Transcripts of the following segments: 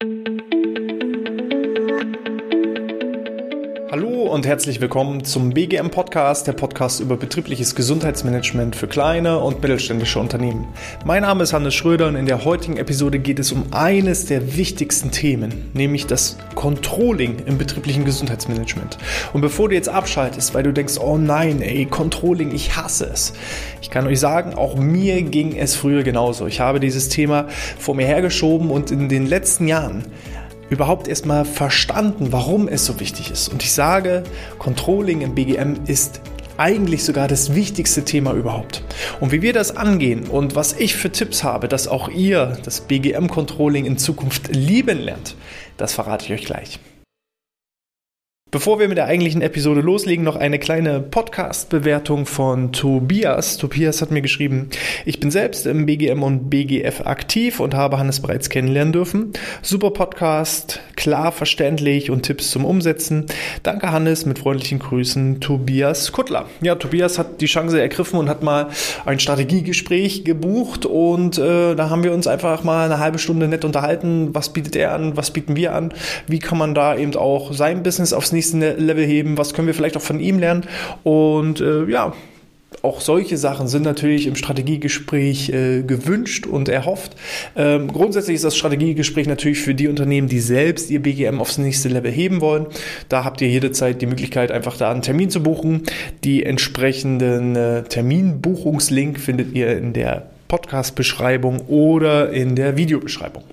thank you Hallo und herzlich willkommen zum BGM Podcast, der Podcast über betriebliches Gesundheitsmanagement für kleine und mittelständische Unternehmen. Mein Name ist Hannes Schröder und in der heutigen Episode geht es um eines der wichtigsten Themen, nämlich das Controlling im betrieblichen Gesundheitsmanagement. Und bevor du jetzt abschaltest, weil du denkst, oh nein, ey, Controlling, ich hasse es. Ich kann euch sagen, auch mir ging es früher genauso. Ich habe dieses Thema vor mir hergeschoben und in den letzten Jahren überhaupt erstmal verstanden, warum es so wichtig ist. Und ich sage, Controlling im BGM ist eigentlich sogar das wichtigste Thema überhaupt. Und wie wir das angehen und was ich für Tipps habe, dass auch ihr das BGM-Controlling in Zukunft lieben lernt, das verrate ich euch gleich. Bevor wir mit der eigentlichen Episode loslegen, noch eine kleine Podcast-Bewertung von Tobias. Tobias hat mir geschrieben, ich bin selbst im BGM und BGF aktiv und habe Hannes bereits kennenlernen dürfen. Super Podcast, klar verständlich und Tipps zum Umsetzen. Danke Hannes, mit freundlichen Grüßen Tobias Kuttler. Ja, Tobias hat die Chance ergriffen und hat mal ein Strategiegespräch gebucht und äh, da haben wir uns einfach mal eine halbe Stunde nett unterhalten. Was bietet er an? Was bieten wir an? Wie kann man da eben auch sein Business aufs nächste Level heben, was können wir vielleicht auch von ihm lernen und äh, ja, auch solche Sachen sind natürlich im Strategiegespräch äh, gewünscht und erhofft. Ähm, grundsätzlich ist das Strategiegespräch natürlich für die Unternehmen, die selbst ihr BGM aufs nächste Level heben wollen. Da habt ihr jederzeit die Möglichkeit, einfach da einen Termin zu buchen. Die entsprechenden äh, Terminbuchungslink findet ihr in der Podcast-Beschreibung oder in der Videobeschreibung.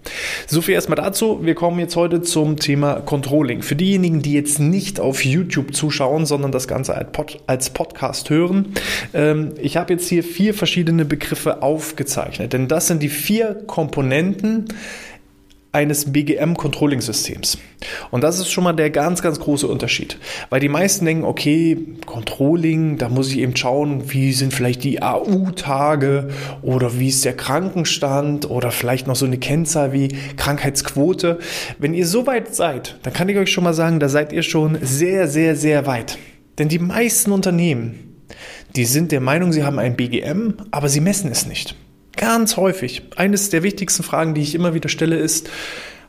So viel erstmal dazu. Wir kommen jetzt heute zum Thema Controlling. Für diejenigen, die jetzt nicht auf YouTube zuschauen, sondern das Ganze als Podcast hören, ähm, ich habe jetzt hier vier verschiedene Begriffe aufgezeichnet, denn das sind die vier Komponenten, eines BGM-Controlling-Systems. Und das ist schon mal der ganz, ganz große Unterschied. Weil die meisten denken, okay, Controlling, da muss ich eben schauen, wie sind vielleicht die AU-Tage oder wie ist der Krankenstand oder vielleicht noch so eine Kennzahl wie Krankheitsquote. Wenn ihr so weit seid, dann kann ich euch schon mal sagen, da seid ihr schon sehr, sehr, sehr weit. Denn die meisten Unternehmen, die sind der Meinung, sie haben ein BGM, aber sie messen es nicht. Ganz häufig. Eines der wichtigsten Fragen, die ich immer wieder stelle, ist,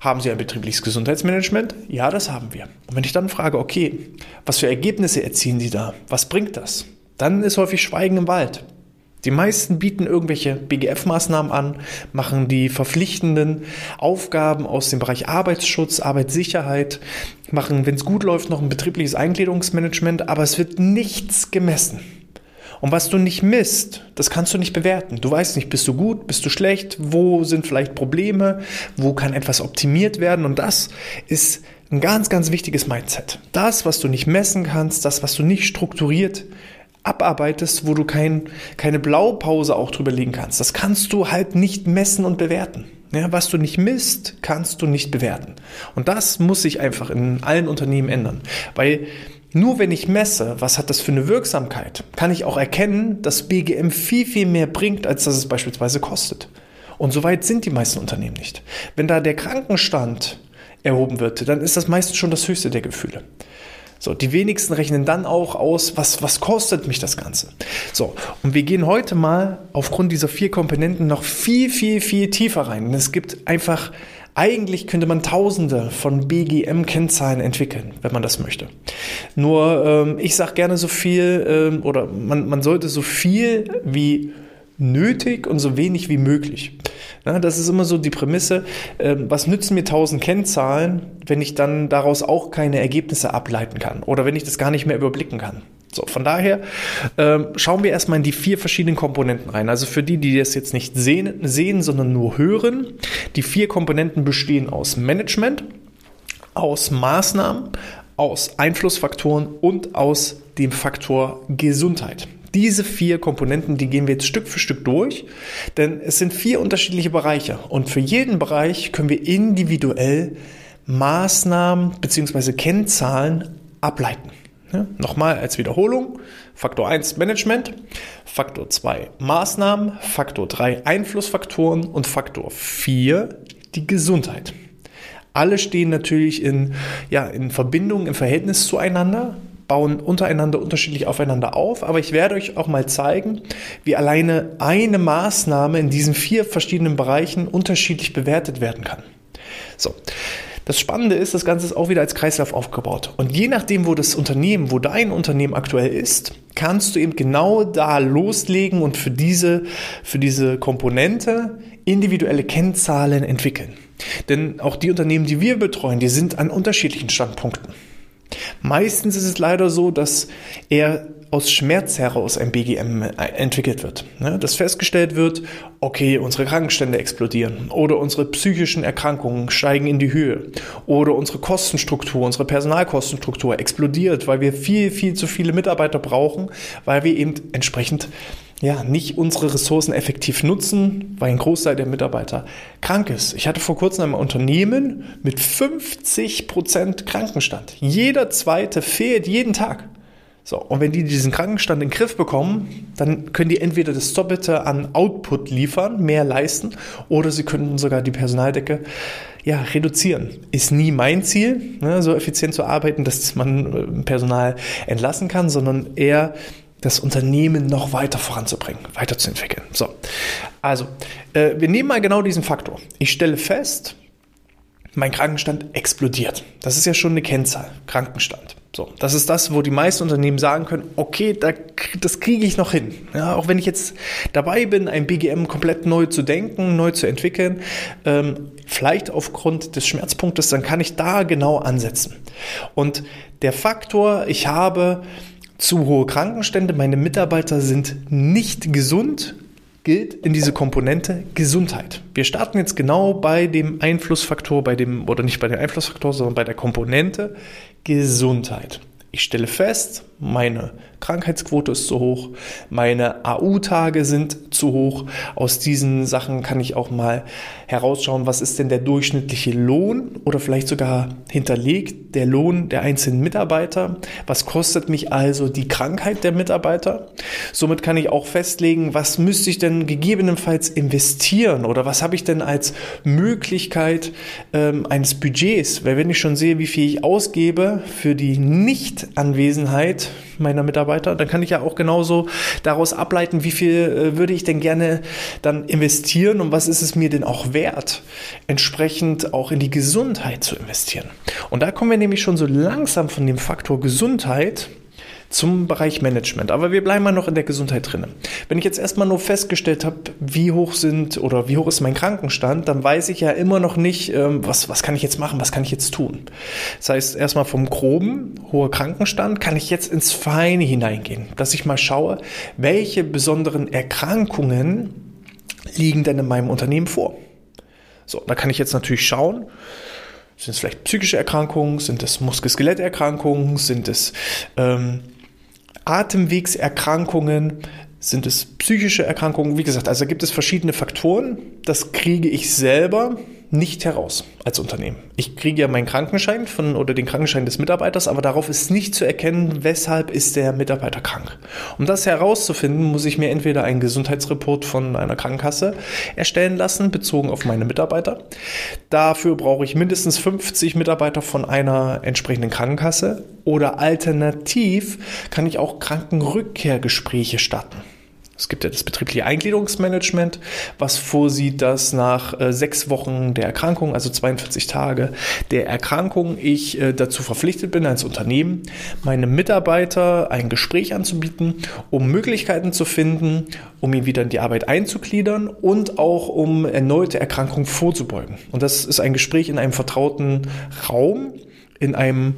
haben Sie ein betriebliches Gesundheitsmanagement? Ja, das haben wir. Und wenn ich dann frage, okay, was für Ergebnisse erzielen Sie da? Was bringt das? Dann ist häufig Schweigen im Wald. Die meisten bieten irgendwelche BGF-Maßnahmen an, machen die verpflichtenden Aufgaben aus dem Bereich Arbeitsschutz, Arbeitssicherheit, machen, wenn es gut läuft, noch ein betriebliches Eingliederungsmanagement, aber es wird nichts gemessen. Und was du nicht misst, das kannst du nicht bewerten. Du weißt nicht, bist du gut, bist du schlecht, wo sind vielleicht Probleme, wo kann etwas optimiert werden. Und das ist ein ganz, ganz wichtiges Mindset. Das, was du nicht messen kannst, das, was du nicht strukturiert abarbeitest, wo du kein, keine Blaupause auch drüber legen kannst, das kannst du halt nicht messen und bewerten. Ja, was du nicht misst, kannst du nicht bewerten. Und das muss sich einfach in allen Unternehmen ändern. Weil nur wenn ich messe, was hat das für eine Wirksamkeit, kann ich auch erkennen, dass BGM viel, viel mehr bringt, als dass es beispielsweise kostet. Und so weit sind die meisten Unternehmen nicht. Wenn da der Krankenstand erhoben wird, dann ist das meistens schon das höchste der Gefühle. So, die wenigsten rechnen dann auch aus, was, was kostet mich das Ganze. So, und wir gehen heute mal aufgrund dieser vier Komponenten noch viel, viel, viel tiefer rein. Es gibt einfach eigentlich könnte man Tausende von BGM-Kennzahlen entwickeln, wenn man das möchte. Nur ähm, ich sage gerne so viel ähm, oder man, man sollte so viel wie nötig und so wenig wie möglich. Na, das ist immer so die Prämisse, äh, was nützen mir tausend Kennzahlen, wenn ich dann daraus auch keine Ergebnisse ableiten kann oder wenn ich das gar nicht mehr überblicken kann. So, von daher ähm, schauen wir erstmal in die vier verschiedenen Komponenten rein. Also für die, die das jetzt nicht sehen, sehen, sondern nur hören, die vier Komponenten bestehen aus Management, aus Maßnahmen, aus Einflussfaktoren und aus dem Faktor Gesundheit. Diese vier Komponenten, die gehen wir jetzt Stück für Stück durch, denn es sind vier unterschiedliche Bereiche und für jeden Bereich können wir individuell Maßnahmen bzw. Kennzahlen ableiten. Ja, nochmal als Wiederholung. Faktor 1 Management, Faktor 2 Maßnahmen, Faktor 3 Einflussfaktoren und Faktor 4 die Gesundheit. Alle stehen natürlich in, ja, in Verbindung, im Verhältnis zueinander, bauen untereinander unterschiedlich aufeinander auf, aber ich werde euch auch mal zeigen, wie alleine eine Maßnahme in diesen vier verschiedenen Bereichen unterschiedlich bewertet werden kann. So, Das Spannende ist, das Ganze ist auch wieder als Kreislauf aufgebaut. Und je nachdem, wo das Unternehmen, wo dein Unternehmen aktuell ist, kannst du eben genau da loslegen und für diese, für diese Komponente individuelle Kennzahlen entwickeln. Denn auch die Unternehmen, die wir betreuen, die sind an unterschiedlichen Standpunkten. Meistens ist es leider so, dass eher aus Schmerz heraus ein BGM äh, entwickelt wird. Ne? Dass festgestellt wird, okay, unsere Krankenstände explodieren oder unsere psychischen Erkrankungen steigen in die Höhe oder unsere Kostenstruktur, unsere Personalkostenstruktur explodiert, weil wir viel, viel zu viele Mitarbeiter brauchen, weil wir eben entsprechend ja, nicht unsere Ressourcen effektiv nutzen, weil ein Großteil der Mitarbeiter krank ist. Ich hatte vor kurzem ein Unternehmen mit 50 Prozent Krankenstand. Jeder zweite fehlt jeden Tag. So, und wenn die diesen Krankenstand in den Griff bekommen, dann können die entweder das Doppelte an Output liefern, mehr leisten, oder sie könnten sogar die Personaldecke ja, reduzieren. Ist nie mein Ziel, ne, so effizient zu arbeiten, dass man äh, Personal entlassen kann, sondern eher das Unternehmen noch weiter voranzubringen, weiterzuentwickeln. So, also, äh, wir nehmen mal genau diesen Faktor. Ich stelle fest, mein Krankenstand explodiert. Das ist ja schon eine Kennzahl, Krankenstand. So, das ist das, wo die meisten Unternehmen sagen können, okay, da, das kriege ich noch hin. Ja, auch wenn ich jetzt dabei bin, ein BGM komplett neu zu denken, neu zu entwickeln, ähm, vielleicht aufgrund des Schmerzpunktes, dann kann ich da genau ansetzen. Und der Faktor, ich habe zu hohe Krankenstände, meine Mitarbeiter sind nicht gesund, gilt in diese Komponente Gesundheit. Wir starten jetzt genau bei dem Einflussfaktor, bei dem, oder nicht bei dem Einflussfaktor, sondern bei der Komponente Gesundheit. Ich stelle fest, meine Krankheitsquote ist zu hoch, meine AU-Tage sind zu hoch. Aus diesen Sachen kann ich auch mal herausschauen, was ist denn der durchschnittliche Lohn oder vielleicht sogar hinterlegt der Lohn der einzelnen Mitarbeiter. Was kostet mich also die Krankheit der Mitarbeiter? Somit kann ich auch festlegen, was müsste ich denn gegebenenfalls investieren oder was habe ich denn als Möglichkeit ähm, eines Budgets? Weil wenn ich schon sehe, wie viel ich ausgebe für die Nichtanwesenheit meiner Mitarbeiter, dann kann ich ja auch genauso daraus ableiten, wie viel äh, würde ich denn gerne dann investieren und was ist es mir denn auch wert, entsprechend auch in die Gesundheit zu investieren. Und da kommen wir nämlich schon so langsam von dem Faktor Gesundheit zum Bereich Management. Aber wir bleiben mal noch in der Gesundheit drin. Wenn ich jetzt erstmal nur festgestellt habe, wie hoch sind oder wie hoch ist mein Krankenstand, dann weiß ich ja immer noch nicht, ähm, was, was kann ich jetzt machen, was kann ich jetzt tun. Das heißt, erstmal vom groben, hoher Krankenstand, kann ich jetzt ins Feine hineingehen, dass ich mal schaue, welche besonderen Erkrankungen liegen denn in meinem Unternehmen vor. So, da kann ich jetzt natürlich schauen, sind es vielleicht psychische Erkrankungen? Sind es Muskel-Skeletterkrankungen? Sind es ähm, Atemwegserkrankungen, sind es psychische Erkrankungen? Wie gesagt, also gibt es verschiedene Faktoren. Das kriege ich selber nicht heraus als Unternehmen. Ich kriege ja meinen Krankenschein von oder den Krankenschein des Mitarbeiters, aber darauf ist nicht zu erkennen, weshalb ist der Mitarbeiter krank. Um das herauszufinden, muss ich mir entweder einen Gesundheitsreport von einer Krankenkasse erstellen lassen, bezogen auf meine Mitarbeiter. Dafür brauche ich mindestens 50 Mitarbeiter von einer entsprechenden Krankenkasse oder alternativ kann ich auch Krankenrückkehrgespräche starten. Es gibt ja das betriebliche Eingliederungsmanagement, was vorsieht, dass nach äh, sechs Wochen der Erkrankung, also 42 Tage der Erkrankung, ich äh, dazu verpflichtet bin, als Unternehmen meinem Mitarbeiter ein Gespräch anzubieten, um Möglichkeiten zu finden, um ihn wieder in die Arbeit einzugliedern und auch um erneute Erkrankungen vorzubeugen. Und das ist ein Gespräch in einem vertrauten Raum, in einem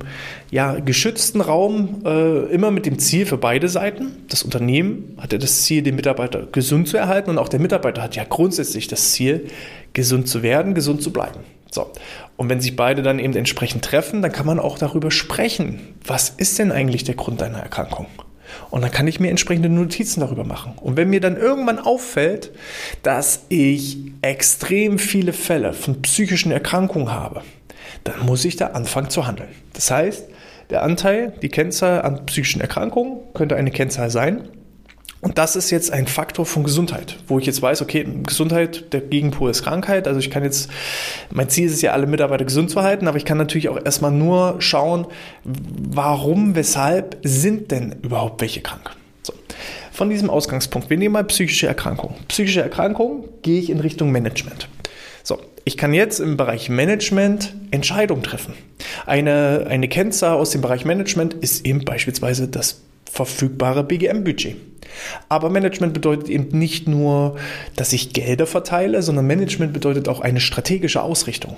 ja, geschützten Raum, äh, immer mit dem Ziel für beide Seiten. Das Unternehmen hat ja das Ziel, den Mitarbeiter gesund zu erhalten und auch der Mitarbeiter hat ja grundsätzlich das Ziel, gesund zu werden, gesund zu bleiben. So. Und wenn sich beide dann eben entsprechend treffen, dann kann man auch darüber sprechen. Was ist denn eigentlich der Grund deiner Erkrankung? Und dann kann ich mir entsprechende Notizen darüber machen. Und wenn mir dann irgendwann auffällt, dass ich extrem viele Fälle von psychischen Erkrankungen habe, dann muss ich da anfangen zu handeln. Das heißt, der Anteil, die Kennzahl an psychischen Erkrankungen könnte eine Kennzahl sein. Und das ist jetzt ein Faktor von Gesundheit, wo ich jetzt weiß, okay, Gesundheit, der Gegenpol ist Krankheit. Also ich kann jetzt, mein Ziel ist es ja, alle Mitarbeiter gesund zu halten, aber ich kann natürlich auch erstmal nur schauen, warum, weshalb sind denn überhaupt welche krank. So. Von diesem Ausgangspunkt, wir nehmen mal psychische Erkrankungen. Psychische Erkrankungen gehe ich in Richtung Management. So, ich kann jetzt im Bereich Management Entscheidungen treffen. Eine, eine Kennzahl aus dem Bereich Management ist eben beispielsweise das verfügbare BGM-Budget. Aber Management bedeutet eben nicht nur, dass ich Gelder verteile, sondern Management bedeutet auch eine strategische Ausrichtung.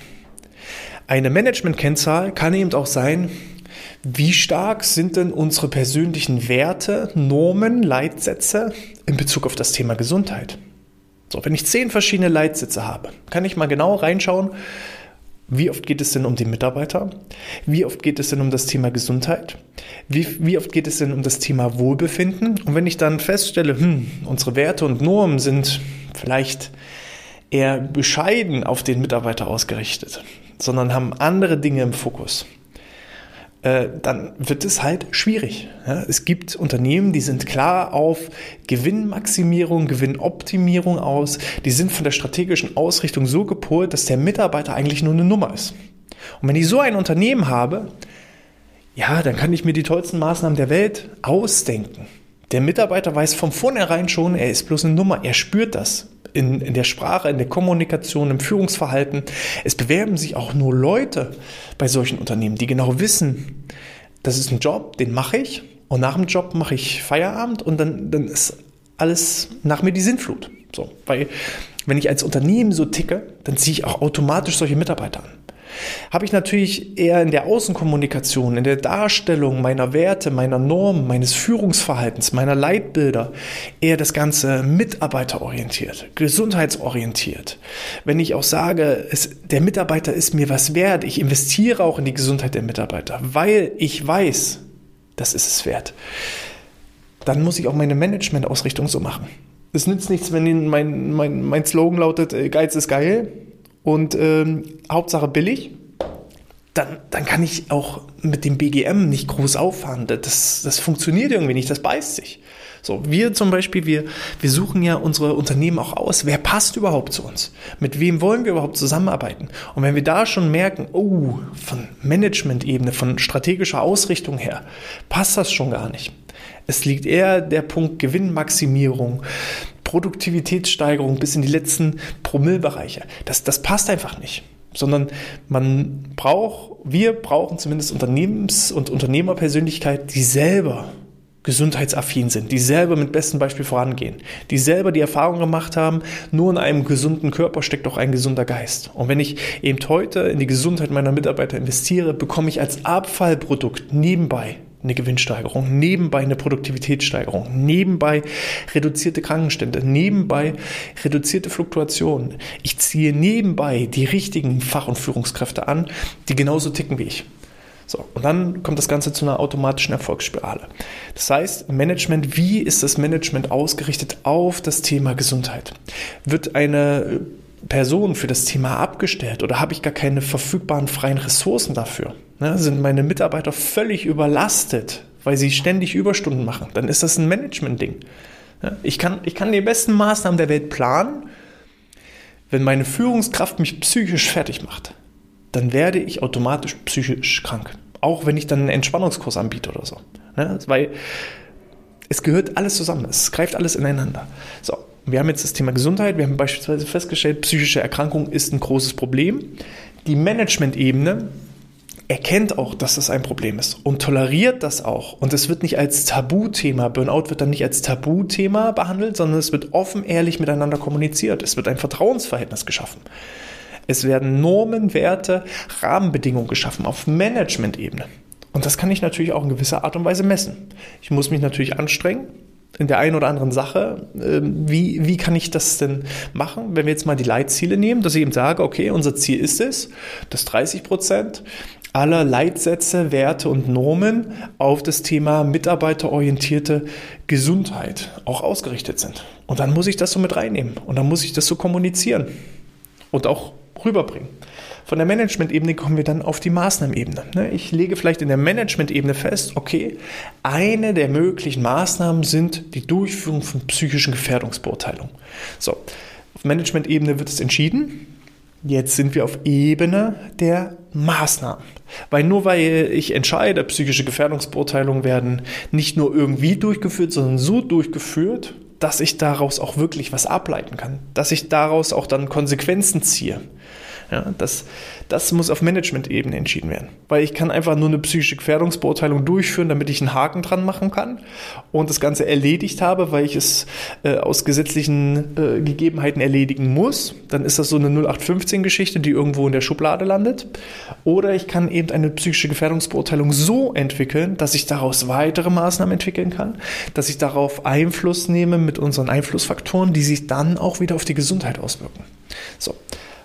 Eine Management-Kennzahl kann eben auch sein, wie stark sind denn unsere persönlichen Werte, Normen, Leitsätze in Bezug auf das Thema Gesundheit? So, wenn ich zehn verschiedene Leitsätze habe, kann ich mal genau reinschauen, wie oft geht es denn um den Mitarbeiter? Wie oft geht es denn um das Thema Gesundheit? Wie, wie oft geht es denn um das Thema Wohlbefinden? Und wenn ich dann feststelle, hm, unsere Werte und Normen sind vielleicht eher bescheiden auf den Mitarbeiter ausgerichtet, sondern haben andere Dinge im Fokus, äh, dann wird es halt schwierig. Es gibt Unternehmen, die sind klar auf Gewinnmaximierung, Gewinnoptimierung aus. Die sind von der strategischen Ausrichtung so gepolt, dass der Mitarbeiter eigentlich nur eine Nummer ist. Und wenn ich so ein Unternehmen habe, ja, dann kann ich mir die tollsten Maßnahmen der Welt ausdenken. Der Mitarbeiter weiß von vornherein schon, er ist bloß eine Nummer, er spürt das in, in der Sprache, in der Kommunikation, im Führungsverhalten. Es bewerben sich auch nur Leute bei solchen Unternehmen, die genau wissen, das ist ein Job, den mache ich und nach dem Job mache ich Feierabend und dann, dann ist alles nach mir die Sinnflut. So, weil wenn ich als Unternehmen so ticke, dann ziehe ich auch automatisch solche Mitarbeiter an habe ich natürlich eher in der Außenkommunikation, in der Darstellung meiner Werte, meiner Normen, meines Führungsverhaltens, meiner Leitbilder eher das Ganze mitarbeiterorientiert, gesundheitsorientiert. Wenn ich auch sage, es, der Mitarbeiter ist mir was wert, ich investiere auch in die Gesundheit der Mitarbeiter, weil ich weiß, das ist es wert, dann muss ich auch meine Managementausrichtung so machen. Es nützt nichts, wenn mein, mein, mein Slogan lautet, äh, Geiz ist geil und ähm, Hauptsache billig, dann, dann kann ich auch mit dem BGM nicht groß auffahren. Das, das funktioniert irgendwie nicht, das beißt sich. So, wir zum Beispiel, wir, wir suchen ja unsere Unternehmen auch aus. Wer passt überhaupt zu uns? Mit wem wollen wir überhaupt zusammenarbeiten? Und wenn wir da schon merken, oh, von Management-Ebene, von strategischer Ausrichtung her, passt das schon gar nicht. Es liegt eher der Punkt Gewinnmaximierung, Produktivitätssteigerung bis in die letzten Promillbereiche. Das, das passt einfach nicht. Sondern man braucht, wir brauchen zumindest Unternehmens- und Unternehmerpersönlichkeit, die selber gesundheitsaffin sind, die selber mit bestem Beispiel vorangehen, die selber die Erfahrung gemacht haben, nur in einem gesunden Körper steckt auch ein gesunder Geist. Und wenn ich eben heute in die Gesundheit meiner Mitarbeiter investiere, bekomme ich als Abfallprodukt nebenbei eine Gewinnsteigerung, nebenbei eine Produktivitätssteigerung, nebenbei reduzierte Krankenstände, nebenbei reduzierte Fluktuationen. Ich ziehe nebenbei die richtigen Fach- und Führungskräfte an, die genauso ticken wie ich. So, und dann kommt das Ganze zu einer automatischen Erfolgsspirale. Das heißt, Management, wie ist das Management ausgerichtet auf das Thema Gesundheit? Wird eine Person für das Thema abgestellt oder habe ich gar keine verfügbaren freien Ressourcen dafür? Ne, sind meine Mitarbeiter völlig überlastet, weil sie ständig Überstunden machen? Dann ist das ein Management-Ding. Ja, ich, kann, ich kann die besten Maßnahmen der Welt planen. Wenn meine Führungskraft mich psychisch fertig macht, dann werde ich automatisch psychisch krank. Auch wenn ich dann einen Entspannungskurs anbiete oder so. Ne, weil es gehört alles zusammen, es greift alles ineinander. So, wir haben jetzt das Thema Gesundheit, wir haben beispielsweise festgestellt, psychische Erkrankung ist ein großes Problem. Die Management-Ebene erkennt auch, dass das ein Problem ist und toleriert das auch. Und es wird nicht als Tabuthema, Burnout wird dann nicht als Tabuthema behandelt, sondern es wird offen, ehrlich miteinander kommuniziert. Es wird ein Vertrauensverhältnis geschaffen. Es werden Normen, Werte, Rahmenbedingungen geschaffen auf Management-Ebene. Und das kann ich natürlich auch in gewisser Art und Weise messen. Ich muss mich natürlich anstrengen, in der einen oder anderen Sache. Ähm, wie, wie kann ich das denn machen, wenn wir jetzt mal die Leitziele nehmen, dass ich eben sage, okay, unser Ziel ist es, dass 30 Prozent aller Leitsätze, Werte und Normen auf das Thema mitarbeiterorientierte Gesundheit auch ausgerichtet sind. Und dann muss ich das so mit reinnehmen und dann muss ich das so kommunizieren und auch rüberbringen. Von der Management-Ebene kommen wir dann auf die Maßnahmenebene. Ne? Ich lege vielleicht in der Management-Ebene fest, okay, eine der möglichen Maßnahmen sind die Durchführung von psychischen Gefährdungsbeurteilungen. So, auf Management-Ebene wird es entschieden. Jetzt sind wir auf Ebene der Maßnahmen. Weil nur weil ich entscheide, psychische Gefährdungsbeurteilungen werden nicht nur irgendwie durchgeführt, sondern so durchgeführt, dass ich daraus auch wirklich was ableiten kann, dass ich daraus auch dann Konsequenzen ziehe Ja, das, das muss auf Management-Ebene entschieden werden. Weil ich kann einfach nur eine psychische Gefährdungsbeurteilung durchführen, damit ich einen Haken dran machen kann und das Ganze erledigt habe, weil ich es äh, aus gesetzlichen äh, Gegebenheiten erledigen muss. Dann ist das so eine 0815-Geschichte, die irgendwo in der Schublade landet. Oder ich kann eben eine psychische Gefährdungsbeurteilung so entwickeln, dass ich daraus weitere Maßnahmen entwickeln kann, dass ich darauf Einfluss nehme mit unseren Einflussfaktoren, die sich dann auch wieder auf die Gesundheit auswirken. So.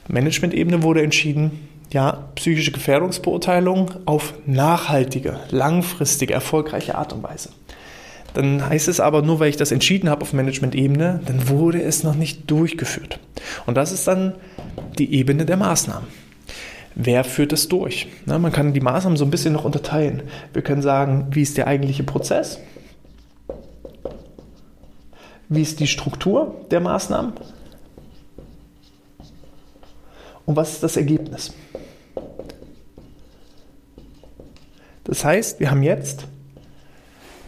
Management-Ebene wurde entschieden, ja, psychische Gefährdungsbeurteilung auf nachhaltige, langfristige, erfolgreiche Art und Weise. Dann heißt es aber, nur weil ich das entschieden habe auf Management-Ebene, dann wurde es noch nicht durchgeführt. Und das ist dann die Ebene der Maßnahmen. Wer führt es durch? Na, man kann die Maßnahmen so ein bisschen noch unterteilen. Wir können sagen, wie ist der eigentliche Prozess? Wie ist die Struktur der Maßnahmen? Und was ist das Ergebnis? Das heißt, wir haben jetzt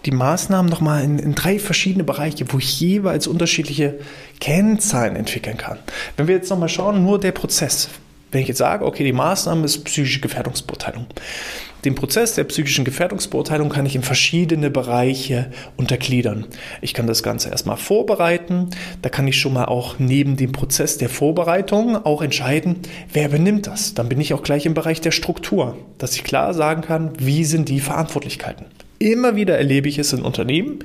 die Maßnahmen nochmal in, in drei verschiedene Bereiche, wo ich jeweils unterschiedliche Kennzahlen entwickeln kann. Wenn wir jetzt nochmal schauen, nur der Prozess. Wenn ich jetzt sage, okay, die Maßnahme ist psychische Gefährdungsbeurteilung, den Prozess der psychischen Gefährdungsbeurteilung kann ich in verschiedene Bereiche untergliedern. Ich kann das Ganze erstmal vorbereiten. Da kann ich schon mal auch neben dem Prozess der Vorbereitung auch entscheiden, wer benimmt das. Dann bin ich auch gleich im Bereich der Struktur, dass ich klar sagen kann, wie sind die Verantwortlichkeiten. Immer wieder erlebe ich es in Unternehmen,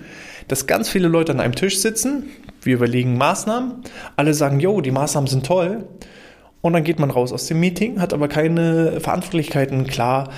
dass ganz viele Leute an einem Tisch sitzen, wir überlegen Maßnahmen, alle sagen, jo, die Maßnahmen sind toll. Und dann geht man raus aus dem Meeting, hat aber keine Verantwortlichkeiten klar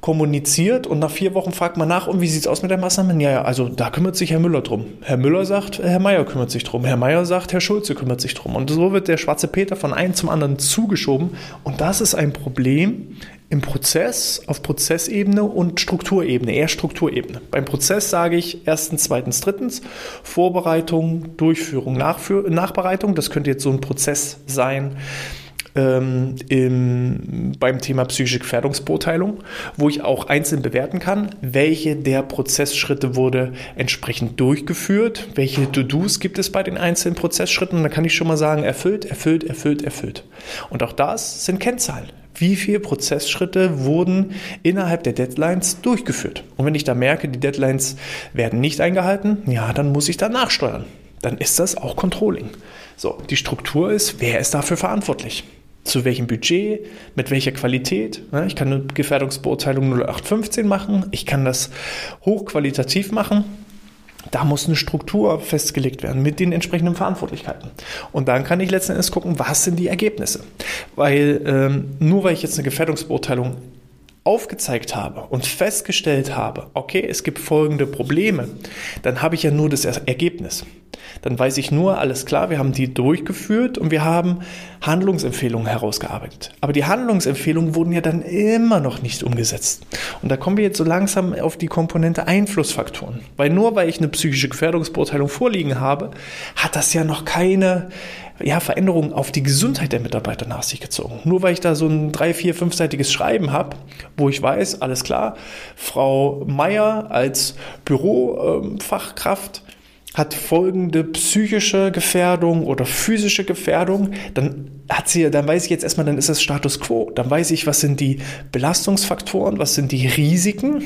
kommuniziert und nach vier Wochen fragt man nach, und wie sieht es aus mit der Maßnahme? Ja, ja, also da kümmert sich Herr Müller drum. Herr Müller sagt, Herr Meier kümmert sich drum. Herr Meier sagt, Herr Schulze kümmert sich drum. Und so wird der schwarze Peter von einem zum anderen zugeschoben. Und das ist ein Problem im Prozess, auf Prozessebene und Strukturebene, eher Strukturebene. Beim Prozess sage ich erstens, zweitens, drittens, Vorbereitung, Durchführung, Nachbereitung. Das könnte jetzt so ein Prozess sein ähm, im, beim Thema psychische Gefährdungsbeurteilung, wo ich auch einzeln bewerten kann, welche der Prozessschritte wurde entsprechend durchgeführt, welche To-Dos gibt es bei den einzelnen Prozessschritten. Und dann kann ich schon mal sagen, erfüllt, erfüllt, erfüllt, erfüllt. Und auch das sind Kennzahlen. Wie viele Prozessschritte wurden innerhalb der Deadlines durchgeführt? Und wenn ich da merke, die Deadlines werden nicht eingehalten, ja, dann muss ich da nachsteuern. Dann ist das auch Controlling. So, die Struktur ist, wer ist dafür verantwortlich? Zu welchem Budget, mit welcher Qualität. Ich kann eine Gefährdungsbeurteilung 0815 machen, ich kann das hochqualitativ machen. Da muss eine Struktur festgelegt werden mit den entsprechenden Verantwortlichkeiten. Und dann kann ich letzten Endes gucken, was sind die Ergebnisse. Weil ähm, nur weil ich jetzt eine Gefährdungsbeurteilung aufgezeigt habe und festgestellt habe, okay, es gibt folgende Probleme, dann habe ich ja nur das Ergebnis. Dann weiß ich nur, alles klar, wir haben die durchgeführt und wir haben Handlungsempfehlungen herausgearbeitet. Aber die Handlungsempfehlungen wurden ja dann immer noch nicht umgesetzt. Und da kommen wir jetzt so langsam auf die Komponente Einflussfaktoren. Weil nur weil ich eine psychische Gefährdungsbeurteilung vorliegen habe, hat das ja noch keine ja, Veränderungen auf die Gesundheit der Mitarbeiter nach sich gezogen. Nur weil ich da so ein drei, vier, fünfseitiges Schreiben habe, wo ich weiß, alles klar, Frau Meier als Bürofachkraft hat folgende psychische Gefährdung oder physische Gefährdung, dann hat sie, dann weiß ich jetzt erstmal, dann ist das Status quo. Dann weiß ich, was sind die Belastungsfaktoren, was sind die Risiken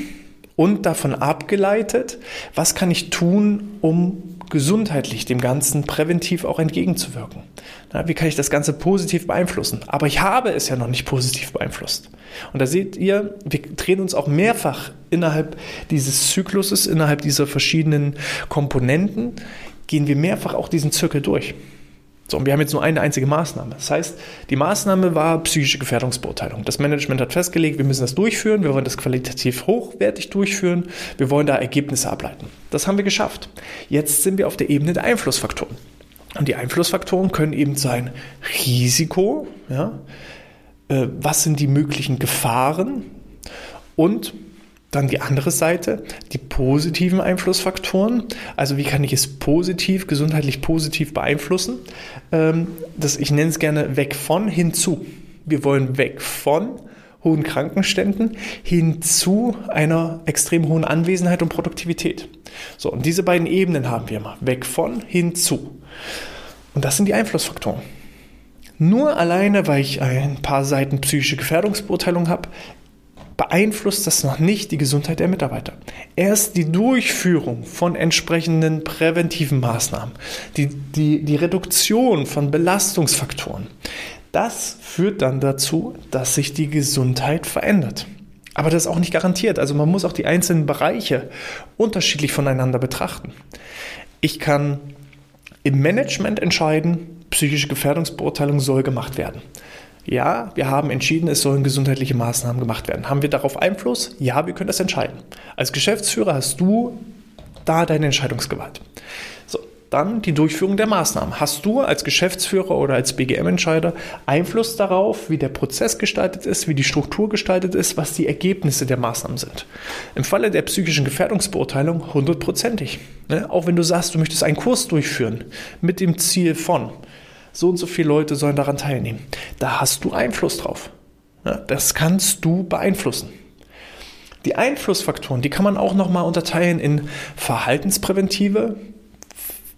und davon abgeleitet, was kann ich tun, um gesundheitlich dem Ganzen präventiv auch entgegenzuwirken. Na, wie kann ich das Ganze positiv beeinflussen? Aber ich habe es ja noch nicht positiv beeinflusst. Und da seht ihr, wir drehen uns auch mehrfach innerhalb dieses Zykluses, innerhalb dieser verschiedenen Komponenten, gehen wir mehrfach auch diesen Zirkel durch. So, und wir haben jetzt nur eine einzige Maßnahme. Das heißt, die Maßnahme war psychische Gefährdungsbeurteilung. Das Management hat festgelegt, wir müssen das durchführen, wir wollen das qualitativ hochwertig durchführen, wir wollen da Ergebnisse ableiten. Das haben wir geschafft. Jetzt sind wir auf der Ebene der Einflussfaktoren. Und die Einflussfaktoren können eben sein Risiko, ja, äh, was sind die möglichen Gefahren und dann die andere Seite, die positiven Einflussfaktoren. Also wie kann ich es positiv, gesundheitlich positiv beeinflussen? Ähm, das, ich nenne es gerne weg von hinzu. Wir wollen weg von hohen Krankenständen hin zu einer extrem hohen Anwesenheit und Produktivität. So, und diese beiden Ebenen haben wir mal. Weg von, hin zu. Und das sind die Einflussfaktoren. Nur alleine, weil ich ein paar Seiten psychische Gefährdungsbeurteilung habe, beeinflusst das noch nicht die Gesundheit der Mitarbeiter. Erst die Durchführung von entsprechenden präventiven Maßnahmen, die, die, die Reduktion von Belastungsfaktoren, das führt dann dazu, dass sich die Gesundheit verändert. Aber das ist auch nicht garantiert. Also man muss auch die einzelnen Bereiche unterschiedlich voneinander betrachten. Ich kann im Management entscheiden, psychische Gefährdungsbeurteilung soll gemacht werden. Ja, wir haben entschieden, es sollen gesundheitliche Maßnahmen gemacht werden. Haben wir darauf Einfluss? Ja, wir können das entscheiden. Als Geschäftsführer hast du da deine Entscheidungsgewalt. So, dann die Durchführung der Maßnahmen. Hast du als Geschäftsführer oder als BGM-Entscheider Einfluss darauf, wie der Prozess gestaltet ist, wie die Struktur gestaltet ist, was die Ergebnisse der Maßnahmen sind? Im Falle der psychischen Gefährdungsbeurteilung hundertprozentig. Ne? Auch wenn du sagst, du möchtest einen Kurs durchführen mit dem Ziel von so und so viele Leute sollen daran teilnehmen. Da hast du Einfluss drauf. Das kannst du beeinflussen. Die Einflussfaktoren, die kann man auch nochmal unterteilen in verhaltenspräventive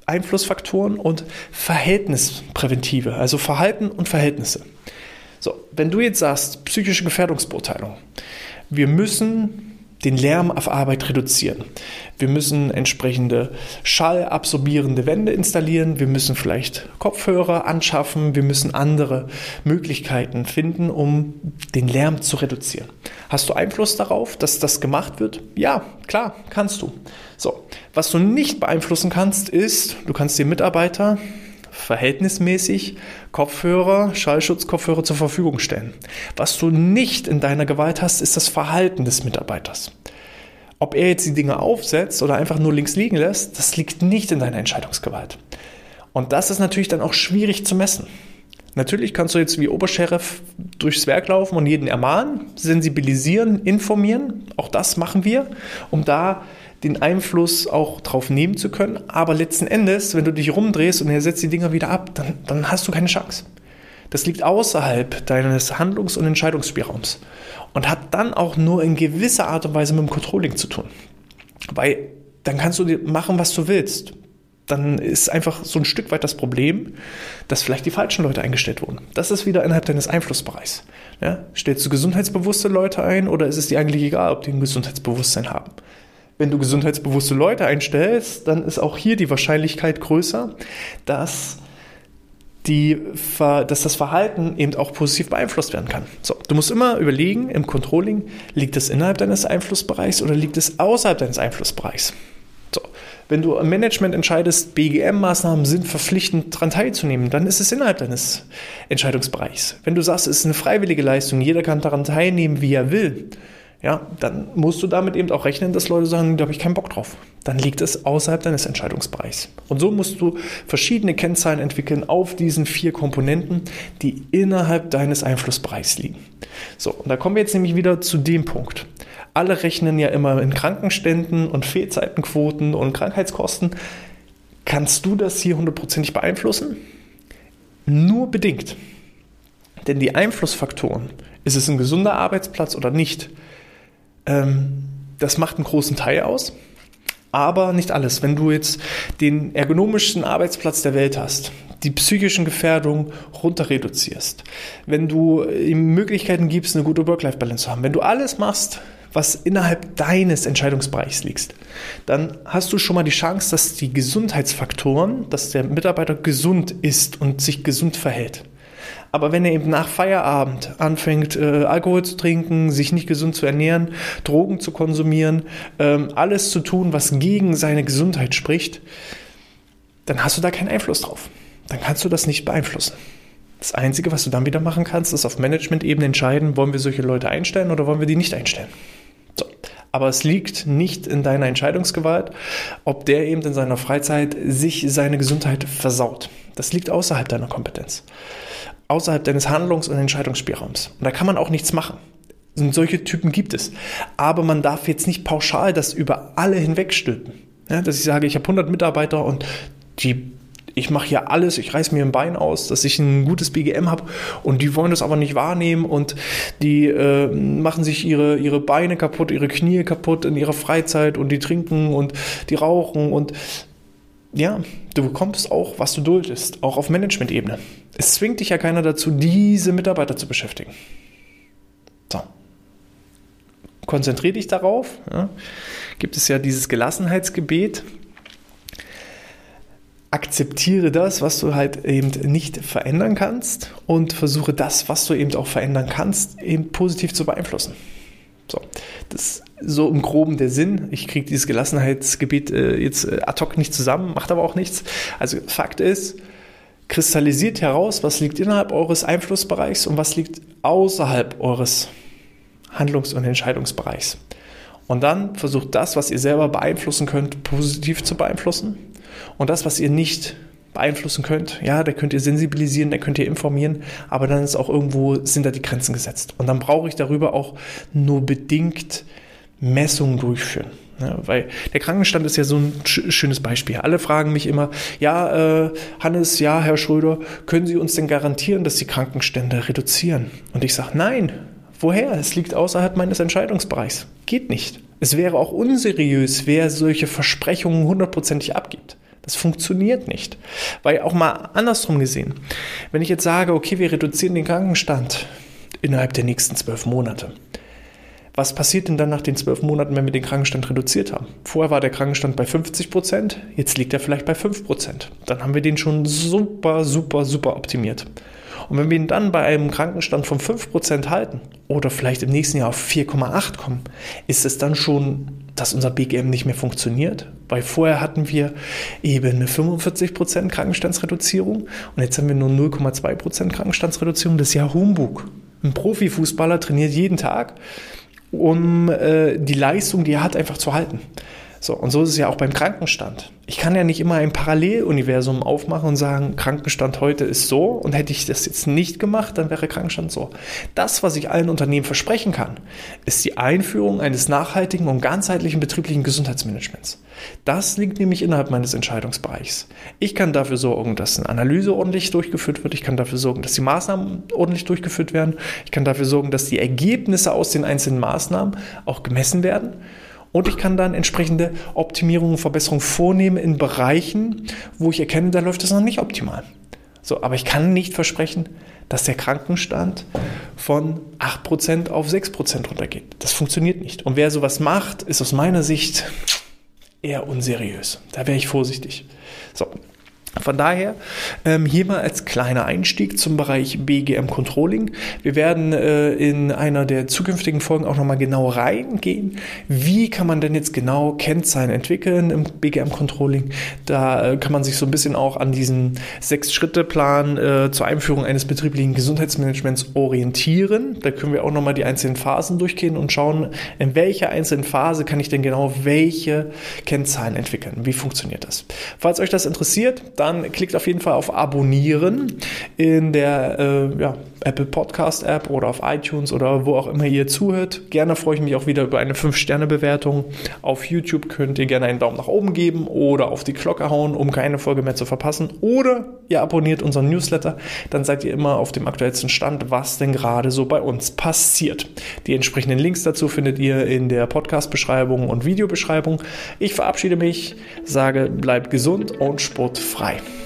Einflussfaktoren und Verhältnispräventive, also Verhalten und Verhältnisse. So, wenn du jetzt sagst, psychische Gefährdungsbeurteilung, wir müssen den Lärm auf Arbeit reduzieren. Wir müssen entsprechende schallabsorbierende Wände installieren. Wir müssen vielleicht Kopfhörer anschaffen. Wir müssen andere Möglichkeiten finden, um den Lärm zu reduzieren. Hast du Einfluss darauf, dass das gemacht wird? Ja, klar, kannst du. So, was du nicht beeinflussen kannst, ist, du kannst den Mitarbeiter verhältnismäßig Kopfhörer, Schallschutzkopfhörer zur Verfügung stellen. Was du nicht in deiner Gewalt hast, ist das Verhalten des Mitarbeiters. Ob er jetzt die Dinge aufsetzt oder einfach nur links liegen lässt, das liegt nicht in deiner Entscheidungsgewalt. Und das ist natürlich dann auch schwierig zu messen. Natürlich kannst du jetzt wie Obersheriff durchs Werk laufen und jeden ermahnen, sensibilisieren, informieren. Auch das machen wir, um da den Einfluss auch drauf nehmen zu können. Aber letzten Endes, wenn du dich rumdrehst und er setzt die Dinger wieder ab, dann, dann hast du keine Chance. Das liegt außerhalb deines Handlungs- und Entscheidungsspielraums und hat dann auch nur in gewisser Art und Weise mit dem Controlling zu tun. Weil dann kannst du machen, was du willst. Dann ist einfach so ein Stück weit das Problem, dass vielleicht die falschen Leute eingestellt wurden. Das ist wieder innerhalb deines Einflussbereichs. Ja? Stellst du gesundheitsbewusste Leute ein oder ist es dir eigentlich egal, ob die ein Gesundheitsbewusstsein haben? Wenn du gesundheitsbewusste Leute einstellst, dann ist auch hier die Wahrscheinlichkeit größer, dass, die, dass das Verhalten eben auch positiv beeinflusst werden kann. So, du musst immer überlegen, im Controlling, liegt es innerhalb deines Einflussbereichs oder liegt es außerhalb deines Einflussbereichs? So, wenn du im Management entscheidest, BGM-Maßnahmen sind verpflichtend daran teilzunehmen, dann ist es innerhalb deines Entscheidungsbereichs. Wenn du sagst, es ist eine freiwillige Leistung, jeder kann daran teilnehmen, wie er will, ja, dann musst du damit eben auch rechnen, dass Leute sagen, da habe ich keinen Bock drauf. Dann liegt es außerhalb deines Entscheidungsbereichs. Und so musst du verschiedene Kennzahlen entwickeln auf diesen vier Komponenten, die innerhalb deines Einflussbereichs liegen. So, und da kommen wir jetzt nämlich wieder zu dem Punkt. Alle rechnen ja immer in Krankenständen und Fehlzeitenquoten und Krankheitskosten. Kannst du das hier hundertprozentig beeinflussen? Nur bedingt. Denn die Einflussfaktoren, ist es ein gesunder Arbeitsplatz oder nicht, das macht einen großen Teil aus, aber nicht alles. Wenn du jetzt den ergonomischsten Arbeitsplatz der Welt hast, die psychischen Gefährdungen runter reduzierst, wenn du ihm Möglichkeiten gibst, eine gute Work-Life-Balance zu haben, wenn du alles machst, was innerhalb deines Entscheidungsbereichs liegt, dann hast du schon mal die Chance, dass die Gesundheitsfaktoren, dass der Mitarbeiter gesund ist und sich gesund verhält. Aber wenn er eben nach Feierabend anfängt, äh, Alkohol zu trinken, sich nicht gesund zu ernähren, Drogen zu konsumieren, ähm, alles zu tun, was gegen seine Gesundheit spricht, dann hast du da keinen Einfluss drauf. Dann kannst du das nicht beeinflussen. Das Einzige, was du dann wieder machen kannst, ist auf Management-Ebene entscheiden, wollen wir solche Leute einstellen oder wollen wir die nicht einstellen. So. Aber es liegt nicht in deiner Entscheidungsgewalt, ob der eben in seiner Freizeit sich seine Gesundheit versaut. Das liegt außerhalb deiner Kompetenz außerhalb deines Handlungs- und Entscheidungsspielraums. Und da kann man auch nichts machen. Und solche Typen gibt es. Aber man darf jetzt nicht pauschal das über alle hinwegstülpen. Ja, dass ich sage, ich habe 100 Mitarbeiter und die, ich mache hier alles, ich reiß mir ein Bein aus, dass ich ein gutes BGM habe und die wollen das aber nicht wahrnehmen und die äh, machen sich ihre, ihre Beine kaputt, ihre Knie kaputt in ihrer Freizeit und die trinken und die rauchen und ja, du bekommst auch, was du duldest, auch auf Management-Ebene. Es zwingt dich ja keiner dazu, diese Mitarbeiter zu beschäftigen. So. Konzentriere dich darauf. Ja. Gibt es ja dieses Gelassenheitsgebet. Akzeptiere das, was du halt eben nicht verändern kannst und versuche das, was du eben auch verändern kannst, eben positiv zu beeinflussen. So, das ist so im Groben der Sinn. Ich kriege dieses Gelassenheitsgebet äh, jetzt äh, ad hoc nicht zusammen, macht aber auch nichts. Also Fakt ist, kristallisiert heraus, was liegt innerhalb eures Einflussbereichs und was liegt außerhalb eures Handlungs- und Entscheidungsbereichs. Und dann versucht das, was ihr selber beeinflussen könnt, positiv zu beeinflussen. Und das, was ihr nicht beeinflussen könnt, ja, da könnt ihr sensibilisieren, da könnt ihr informieren, aber dann ist auch irgendwo, sind da die Grenzen gesetzt. Und dann brauche ich darüber auch nur bedingt Messungen durchführen. Ja, weil der Krankenstand ist ja so ein schönes Beispiel. Alle fragen mich immer, ja, äh, Hannes, ja, Herr Schröder, können Sie uns denn garantieren, dass die Krankenstände reduzieren? Und ich sage, nein. Woher? Es liegt außerhalb meines Entscheidungsbereichs. Geht nicht. Es wäre auch unseriös, wer solche Versprechungen hundertprozentig abgibt. Das funktioniert nicht. Weil auch mal andersrum gesehen, wenn ich jetzt sage, okay, wir reduzieren den Krankenstand innerhalb der nächsten zwölf Monate, was passiert denn dann nach den zwölf Monaten, wenn wir den Krankenstand reduziert haben? Vorher war der Krankenstand bei 50 Prozent, jetzt liegt er vielleicht bei 5 Prozent. Dann haben wir den schon super, super, super optimiert. Und wenn wir ihn dann bei einem Krankenstand von 5 Prozent halten oder vielleicht im nächsten Jahr auf 4,8 kommen, ist es dann schon, dass unser BGM nicht mehr funktioniert? Weil vorher hatten wir eben eine 45 Prozent Krankenstandsreduzierung und jetzt haben wir nur 0,2 Prozent Krankenstandsreduzierung. Das ist ja Humbug. Ein Profifußballer trainiert jeden Tag um äh, die Leistung, die er hat, einfach zu halten. So, und so ist es ja auch beim Krankenstand. Ich kann ja nicht immer ein Paralleluniversum aufmachen und sagen, Krankenstand heute ist so und hätte ich das jetzt nicht gemacht, dann wäre Krankenstand so. Das, was ich allen Unternehmen versprechen kann, ist die Einführung eines nachhaltigen und ganzheitlichen betrieblichen Gesundheitsmanagements. Das liegt nämlich innerhalb meines Entscheidungsbereichs. Ich kann dafür sorgen, dass eine Analyse ordentlich durchgeführt wird. Ich kann dafür sorgen, dass die Maßnahmen ordentlich durchgeführt werden. Ich kann dafür sorgen, dass die Ergebnisse aus den einzelnen Maßnahmen auch gemessen werden. Und ich kann dann entsprechende Optimierungen und Verbesserungen vornehmen in Bereichen, wo ich erkenne, da läuft es noch nicht optimal. So, aber ich kann nicht versprechen, dass der Krankenstand von 8% auf 6% runtergeht. Das funktioniert nicht. Und wer sowas macht, ist aus meiner Sicht eher unseriös. Da wäre ich vorsichtig. So, von daher ähm, hier mal als kleiner Einstieg zum Bereich BGM Controlling. Wir werden äh, in einer der zukünftigen Folgen auch nochmal genau reingehen. Wie kann man denn jetzt genau Kennzahlen entwickeln im BGM Controlling? Da äh, kann man sich so ein bisschen auch an diesen Sechs-Schritte-Plan äh, zur Einführung eines betrieblichen Gesundheitsmanagements orientieren. Da können wir auch nochmal die einzelnen Phasen durchgehen und schauen, in welcher einzelnen Phase kann ich denn genau welche Kennzahlen entwickeln? Wie funktioniert das? Falls euch das interessiert, dann dann klickt auf jeden Fall auf Abonnieren in der äh, ja, Apple Podcast App oder auf iTunes oder wo auch immer ihr zuhört. Gerne freue ich mich auch wieder über eine 5-Sterne-Bewertung. Auf YouTube könnt ihr gerne einen Daumen nach oben geben oder auf die Glocke hauen, um keine Folge mehr zu verpassen. Oder ihr abonniert unseren Newsletter, dann seid ihr immer auf dem aktuellsten Stand, was denn gerade so bei uns passiert. Die entsprechenden Links dazu findet ihr in der Podcast-Beschreibung und Videobeschreibung. Ich verabschiede mich, sage, bleibt gesund und sportfrei. Bye.